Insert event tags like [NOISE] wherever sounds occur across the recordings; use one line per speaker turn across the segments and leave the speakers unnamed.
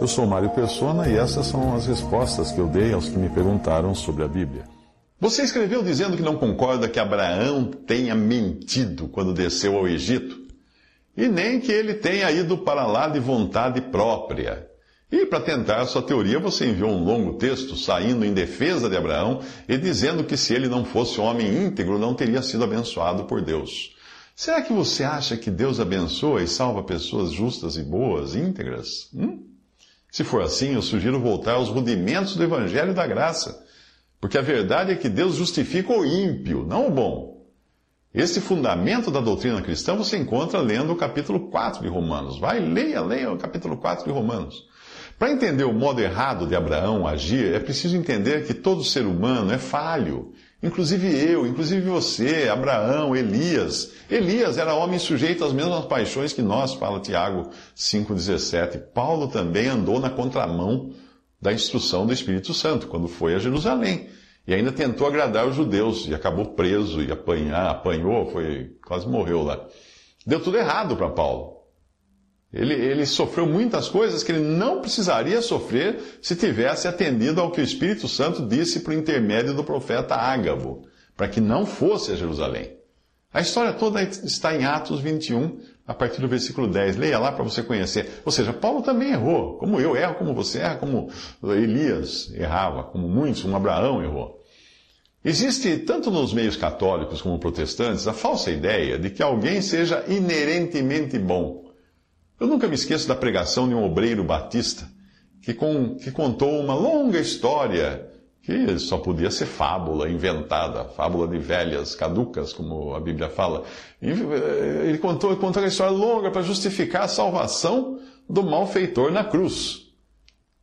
Eu sou Mário Persona e essas são as respostas que eu dei aos que me perguntaram sobre a Bíblia.
Você escreveu dizendo que não concorda que Abraão tenha mentido quando desceu ao Egito, e nem que ele tenha ido para lá de vontade própria. E para tentar sua teoria, você enviou um longo texto saindo em defesa de Abraão e dizendo que se ele não fosse homem íntegro, não teria sido abençoado por Deus. Será que você acha que Deus abençoa e salva pessoas justas e boas, íntegras? Hum? Se for assim, eu sugiro voltar aos rudimentos do Evangelho da Graça. Porque a verdade é que Deus justifica o ímpio, não o bom. Esse fundamento da doutrina cristã você encontra lendo o capítulo 4 de Romanos. Vai, leia, leia o capítulo 4 de Romanos. Para entender o modo errado de Abraão agir, é preciso entender que todo ser humano é falho. Inclusive eu, inclusive você, Abraão, Elias. Elias era homem sujeito às mesmas paixões que nós, fala Tiago 5,17. Paulo também andou na contramão da instrução do Espírito Santo quando foi a Jerusalém. E ainda tentou agradar os judeus e acabou preso e apanhar, apanhou, foi, quase morreu lá. Deu tudo errado para Paulo. Ele, ele sofreu muitas coisas que ele não precisaria sofrer se tivesse atendido ao que o Espírito Santo disse por intermédio do profeta Ágabo, para que não fosse a Jerusalém. A história toda está em Atos 21, a partir do versículo 10. Leia lá para você conhecer. Ou seja, Paulo também errou, como eu erro, como você erra, como Elias errava, como muitos, como Abraão errou. Existe, tanto nos meios católicos como protestantes, a falsa ideia de que alguém seja inerentemente bom eu nunca me esqueço da pregação de um obreiro batista que, com, que contou uma longa história que só podia ser fábula inventada, fábula de velhas, caducas, como a Bíblia fala. Eh, ele contou, contou uma história longa para justificar a salvação do malfeitor na cruz,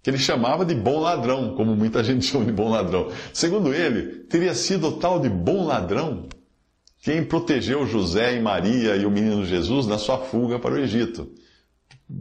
que ele chamava de bom ladrão, como muita [LAUGHS] gente chama de bom ladrão. Segundo ele, teria sido o tal de bom ladrão quem protegeu José e Maria e o menino Jesus na sua fuga para o Egito.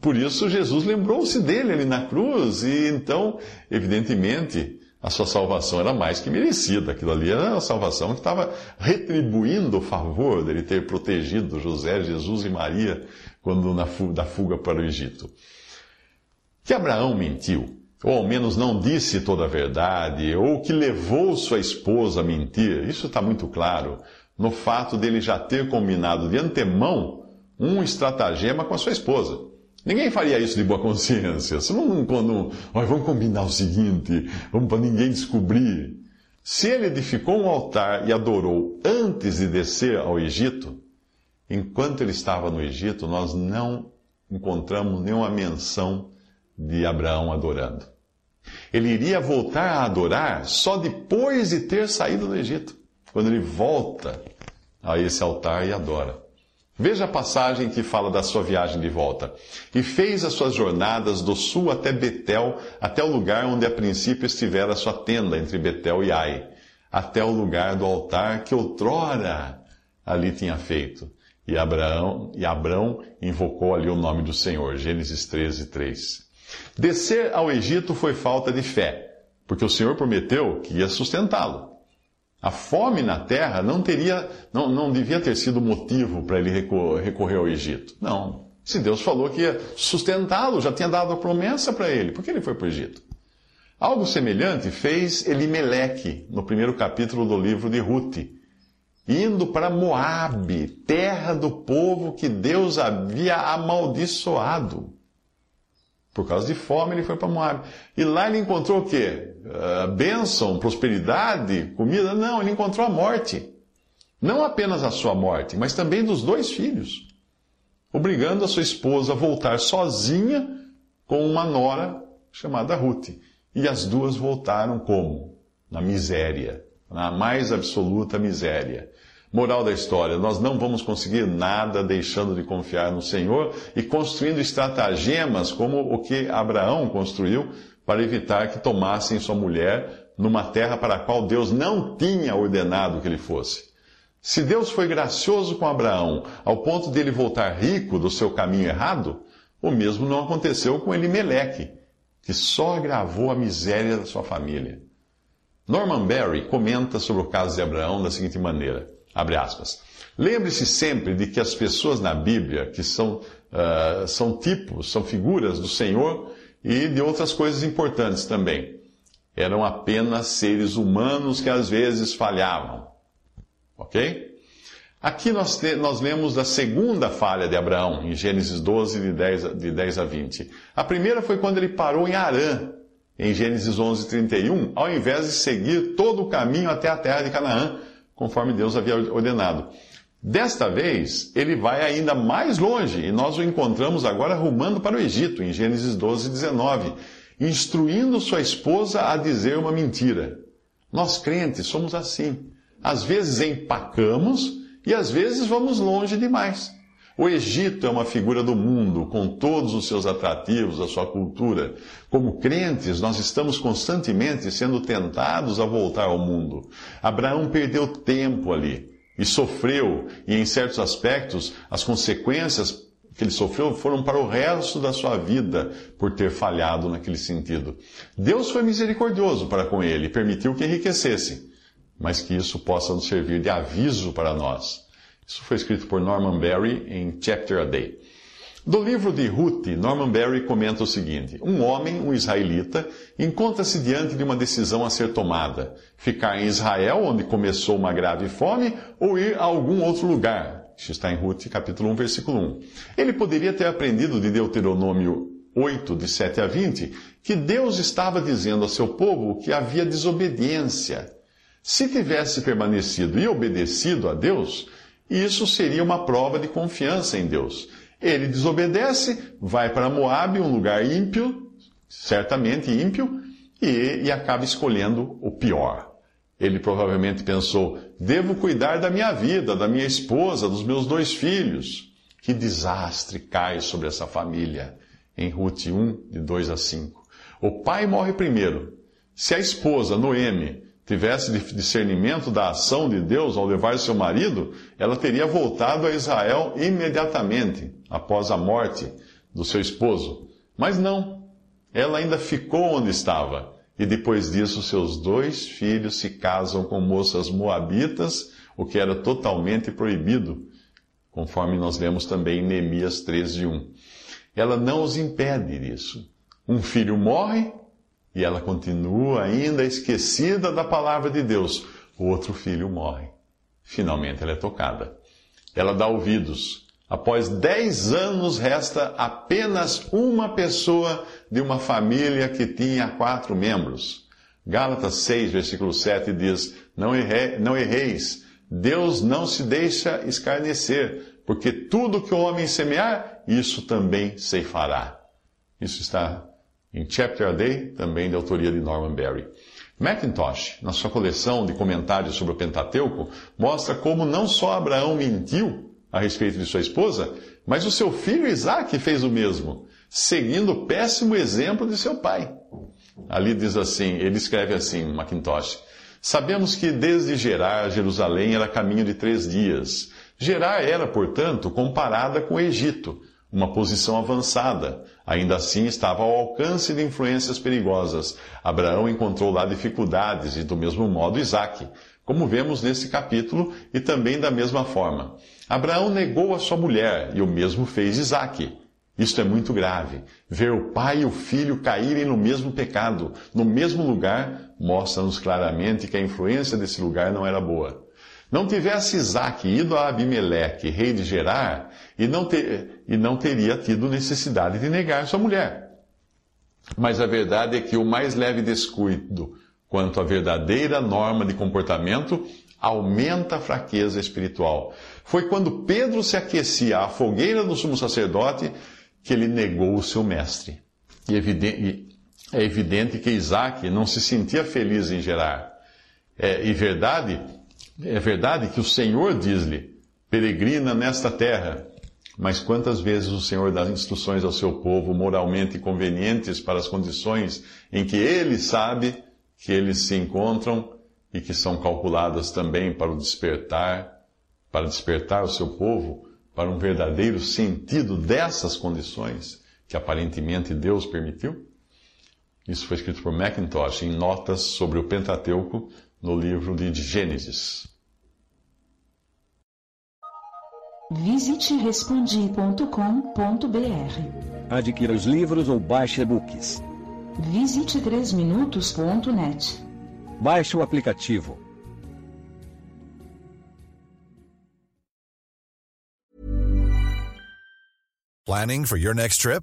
Por isso, Jesus lembrou-se dele ali na cruz, e então, evidentemente, a sua salvação era mais que merecida. Aquilo ali era a salvação que estava retribuindo o favor dele ter protegido José, Jesus e Maria quando na da fuga para o Egito. Que Abraão mentiu, ou ao menos não disse toda a verdade, ou que levou sua esposa a mentir, isso está muito claro no fato dele já ter combinado de antemão um estratagema com a sua esposa. Ninguém faria isso de boa consciência. Você não, quando, vamos combinar o seguinte, vamos para ninguém descobrir. Se ele edificou um altar e adorou antes de descer ao Egito, enquanto ele estava no Egito, nós não encontramos nenhuma menção de Abraão adorando. Ele iria voltar a adorar só depois de ter saído do Egito, quando ele volta a esse altar e adora. Veja a passagem que fala da sua viagem de volta. E fez as suas jornadas do sul até Betel, até o lugar onde a princípio estivera a sua tenda entre Betel e Ai, até o lugar do altar que outrora ali tinha feito. E Abraão, e Abraão invocou ali o nome do Senhor. Gênesis 13, 3. Descer ao Egito foi falta de fé, porque o Senhor prometeu que ia sustentá-lo. A fome na terra não teria, não, não devia ter sido motivo para ele recorrer ao Egito. Não. Se Deus falou que ia sustentá-lo, já tinha dado a promessa para ele, por que ele foi para o Egito? Algo semelhante fez Elimeleque no primeiro capítulo do livro de Ruth, indo para Moabe, terra do povo que Deus havia amaldiçoado. Por causa de fome, ele foi para Moab. E lá ele encontrou o quê? Uh, bênção, prosperidade, comida? Não, ele encontrou a morte. Não apenas a sua morte, mas também dos dois filhos. Obrigando a sua esposa a voltar sozinha com uma nora chamada Ruth. E as duas voltaram como? Na miséria, na mais absoluta miséria. Moral da história: nós não vamos conseguir nada deixando de confiar no Senhor e construindo estratagemas como o que Abraão construiu para evitar que tomassem sua mulher numa terra para a qual Deus não tinha ordenado que ele fosse. Se Deus foi gracioso com Abraão ao ponto de ele voltar rico do seu caminho errado, o mesmo não aconteceu com Elimeleque, que só agravou a miséria da sua família. Norman Berry comenta sobre o caso de Abraão da seguinte maneira, abre aspas, Lembre-se sempre de que as pessoas na Bíblia, que são, uh, são tipos, são figuras do Senhor, e de outras coisas importantes também. Eram apenas seres humanos que às vezes falhavam. Ok? Aqui nós, nós lemos da segunda falha de Abraão, em Gênesis 12, de 10, de 10 a 20. A primeira foi quando ele parou em Arã, em Gênesis 11, 31, ao invés de seguir todo o caminho até a terra de Canaã, conforme Deus havia ordenado. Desta vez, ele vai ainda mais longe e nós o encontramos agora rumando para o Egito, em Gênesis 12, 19, instruindo sua esposa a dizer uma mentira. Nós crentes somos assim. Às vezes empacamos e às vezes vamos longe demais. O Egito é uma figura do mundo, com todos os seus atrativos, a sua cultura. Como crentes, nós estamos constantemente sendo tentados a voltar ao mundo. Abraão perdeu tempo ali e sofreu, e em certos aspectos, as consequências que ele sofreu foram para o resto da sua vida por ter falhado naquele sentido. Deus foi misericordioso para com ele permitiu que enriquecesse, mas que isso possa nos servir de aviso para nós. Isso foi escrito por Norman Berry em Chapter a Day. Do livro de Ruth, Norman Berry comenta o seguinte: Um homem, um israelita, encontra-se diante de uma decisão a ser tomada: ficar em Israel, onde começou uma grave fome, ou ir a algum outro lugar. Isso está em Ruth, capítulo 1, versículo 1. Ele poderia ter aprendido de Deuteronômio 8, de 7 a 20, que Deus estava dizendo a seu povo que havia desobediência. Se tivesse permanecido e obedecido a Deus, isso seria uma prova de confiança em Deus. Ele desobedece, vai para Moab, um lugar ímpio, certamente ímpio, e, e acaba escolhendo o pior. Ele provavelmente pensou: devo cuidar da minha vida, da minha esposa, dos meus dois filhos. Que desastre cai sobre essa família. Em Ruth 1, de 2 a 5. O pai morre primeiro. Se a esposa, Noemi, tivesse discernimento da ação de Deus ao levar seu marido, ela teria voltado a Israel imediatamente após a morte do seu esposo. Mas não. Ela ainda ficou onde estava. E depois disso, seus dois filhos se casam com moças moabitas, o que era totalmente proibido, conforme nós lemos também em Neemias 13, 1. Ela não os impede disso. Um filho morre e ela continua ainda esquecida da palavra de Deus. O outro filho morre. Finalmente ela é tocada. Ela dá ouvidos. Após dez anos, resta apenas uma pessoa de uma família que tinha quatro membros. Gálatas 6, versículo 7 diz: Não, erre, não erreis, Deus não se deixa escarnecer, porque tudo que o homem semear, isso também ceifará. Isso está em Chapter a Day, também de autoria de Norman Berry. Mackintosh, na sua coleção de comentários sobre o Pentateuco, mostra como não só Abraão mentiu a respeito de sua esposa, mas o seu filho Isaac fez o mesmo, seguindo o péssimo exemplo de seu pai. Ali diz assim, ele escreve assim, Mackintosh, Sabemos que desde Gerar, Jerusalém era caminho de três dias. Gerar era, portanto, comparada com o Egito, uma posição avançada. Ainda assim estava ao alcance de influências perigosas. Abraão encontrou lá dificuldades e do mesmo modo Isaac, como vemos nesse capítulo e também da mesma forma. Abraão negou a sua mulher e o mesmo fez Isaac. Isto é muito grave. Ver o pai e o filho caírem no mesmo pecado, no mesmo lugar, mostra-nos claramente que a influência desse lugar não era boa. Não tivesse Isaac ido a Abimeleque, rei de Gerar, e não, ter, e não teria tido necessidade de negar sua mulher. Mas a verdade é que o mais leve descuido quanto à verdadeira norma de comportamento aumenta a fraqueza espiritual. Foi quando Pedro se aquecia à fogueira do sumo sacerdote que ele negou o seu mestre. E é evidente que Isaac não se sentia feliz em Gerar. É, e verdade É verdade que o Senhor diz-lhe: peregrina nesta terra. Mas quantas vezes o Senhor dá instruções ao seu povo moralmente convenientes para as condições em que ele sabe que eles se encontram e que são calculadas também para o despertar, para despertar o seu povo para um verdadeiro sentido dessas condições que aparentemente Deus permitiu? Isso foi escrito por Mackintosh em notas sobre o Pentateuco no livro de Gênesis.
Visite respondi.com.br.
Adquira os livros ou baixe e-books.
Visite 3minutos.net.
Baixe o aplicativo.
Planning for your next trip?